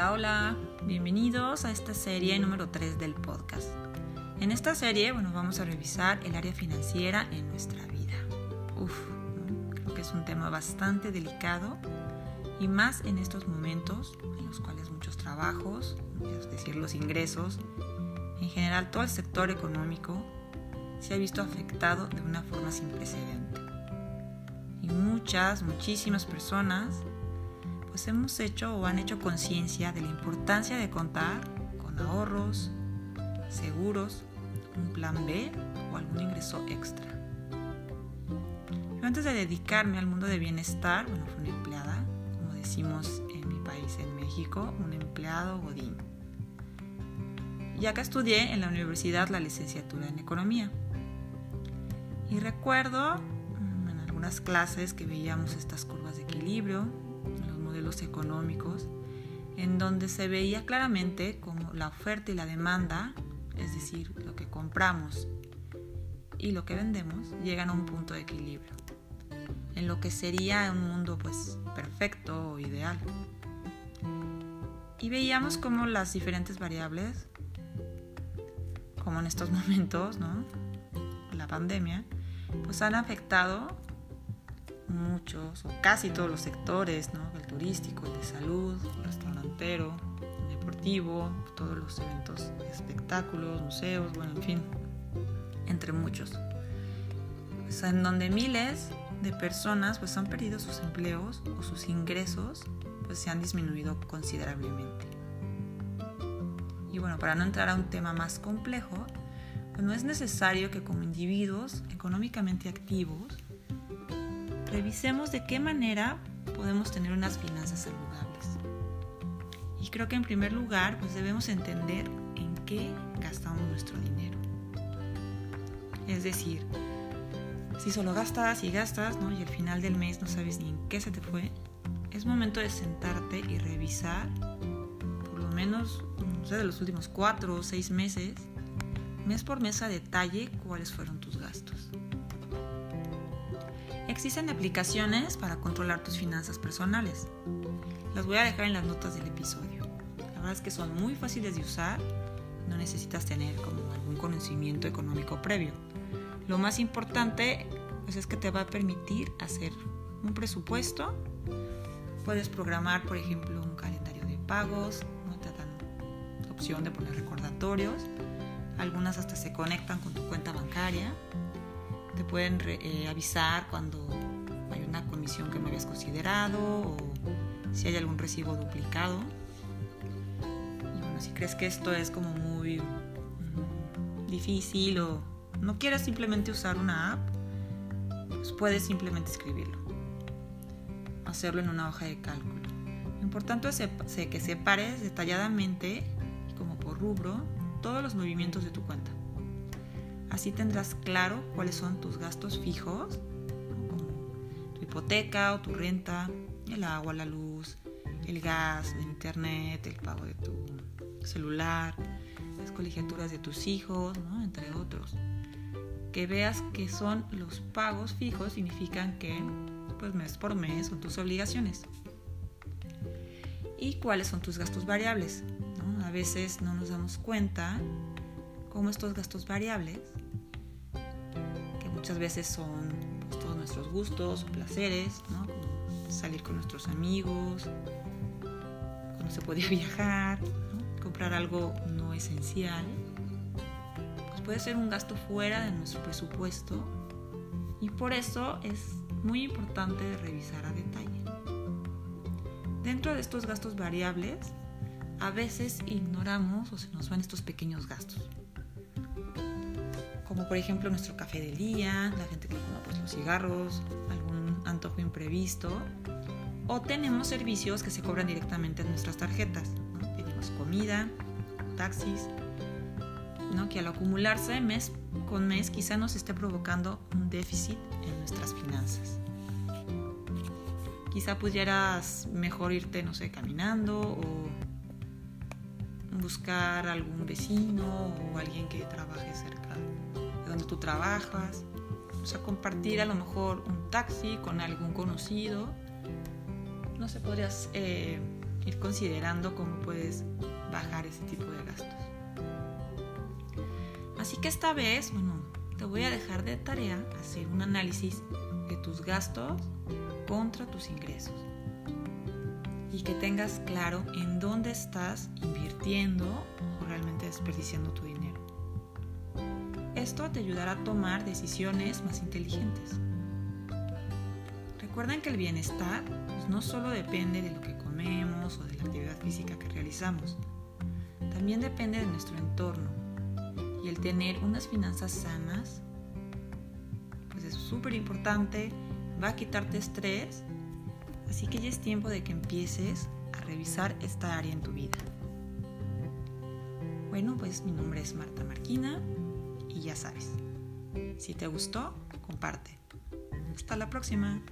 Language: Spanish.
Hola, hola, bienvenidos a esta serie número 3 del podcast. En esta serie, bueno, vamos a revisar el área financiera en nuestra vida. Uf, creo que es un tema bastante delicado y más en estos momentos en los cuales muchos trabajos, es decir, los ingresos, en general todo el sector económico se ha visto afectado de una forma sin precedente. Y muchas, muchísimas personas pues hemos hecho o han hecho conciencia de la importancia de contar con ahorros, seguros, un plan B o algún ingreso extra. Yo antes de dedicarme al mundo de bienestar, bueno, fui una empleada, como decimos en mi país, en México, un empleado godín. Y acá estudié en la universidad la licenciatura en economía. Y recuerdo mm, en algunas clases que veíamos estas curvas de equilibrio, modelos económicos, en donde se veía claramente como la oferta y la demanda, es decir, lo que compramos y lo que vendemos, llegan a un punto de equilibrio, en lo que sería un mundo pues perfecto o ideal. Y veíamos como las diferentes variables, como en estos momentos, ¿no? La pandemia, pues han afectado muchos o casi todos los sectores, ¿no? el turístico, el de salud, el restaurantero, el deportivo, todos los eventos, espectáculos, museos, bueno, en fin, entre muchos. Pues, en donde miles de personas pues han perdido sus empleos o sus ingresos pues se han disminuido considerablemente. Y bueno, para no entrar a un tema más complejo, pues no es necesario que como individuos económicamente activos revisemos de qué manera podemos tener unas finanzas saludables. Y creo que en primer lugar, pues debemos entender en qué gastamos nuestro dinero. Es decir, si solo gastas y gastas, ¿no? Y al final del mes no sabes ni en qué se te fue, es momento de sentarte y revisar, por lo menos, no sé, de los últimos cuatro o seis meses, mes por mes a detalle, cuáles fueron tus gastos. Existen aplicaciones para controlar tus finanzas personales. Las voy a dejar en las notas del episodio. La verdad es que son muy fáciles de usar, no necesitas tener como algún conocimiento económico previo. Lo más importante pues, es que te va a permitir hacer un presupuesto. Puedes programar, por ejemplo, un calendario de pagos, no te dan opción de poner recordatorios. Algunas hasta se conectan con tu cuenta bancaria pueden eh, avisar cuando hay una comisión que no habías considerado o si hay algún recibo duplicado. Y bueno, si crees que esto es como muy mm, difícil o no quieres simplemente usar una app, pues puedes simplemente escribirlo. Hacerlo en una hoja de cálculo. Lo importante es que separes detalladamente, como por rubro, todos los movimientos de tu cuenta. Así tendrás claro cuáles son tus gastos fijos, como tu hipoteca o tu renta, el agua, la luz, el gas, el internet, el pago de tu celular, las colegiaturas de tus hijos, entre otros. Que veas que son los pagos fijos significan que pues mes por mes son tus obligaciones. Y cuáles son tus gastos variables. A veces no nos damos cuenta cómo estos gastos variables muchas veces son pues, todos nuestros gustos placeres, salir con nuestros amigos, cuando se podía viajar, comprar algo no esencial, pues puede ser un gasto fuera de nuestro presupuesto y por eso es muy importante revisar a detalle. Dentro de estos gastos variables, a veces ignoramos o se nos van estos pequeños gastos como por ejemplo nuestro café del día, la gente que fuma pues, los cigarros, algún antojo imprevisto, o tenemos servicios que se cobran directamente en nuestras tarjetas. Tenemos comida, taxis, ¿no? que al acumularse mes con mes quizá nos esté provocando un déficit en nuestras finanzas. Quizá pudieras mejor irte, no sé, caminando o buscar algún vecino o alguien que trabaje cerca donde tú trabajas, o sea, compartir a lo mejor un taxi con algún conocido, no sé, podrías eh, ir considerando cómo puedes bajar ese tipo de gastos. Así que esta vez, bueno, te voy a dejar de tarea hacer un análisis de tus gastos contra tus ingresos y que tengas claro en dónde estás invirtiendo o realmente desperdiciando tu dinero. Esto te ayudará a tomar decisiones más inteligentes. Recuerden que el bienestar pues, no solo depende de lo que comemos o de la actividad física que realizamos, también depende de nuestro entorno. Y el tener unas finanzas sanas, pues es súper importante, va a quitarte estrés, así que ya es tiempo de que empieces a revisar esta área en tu vida. Bueno, pues mi nombre es Marta Marquina y ya sabes, si te gustó, comparte. Hasta la próxima.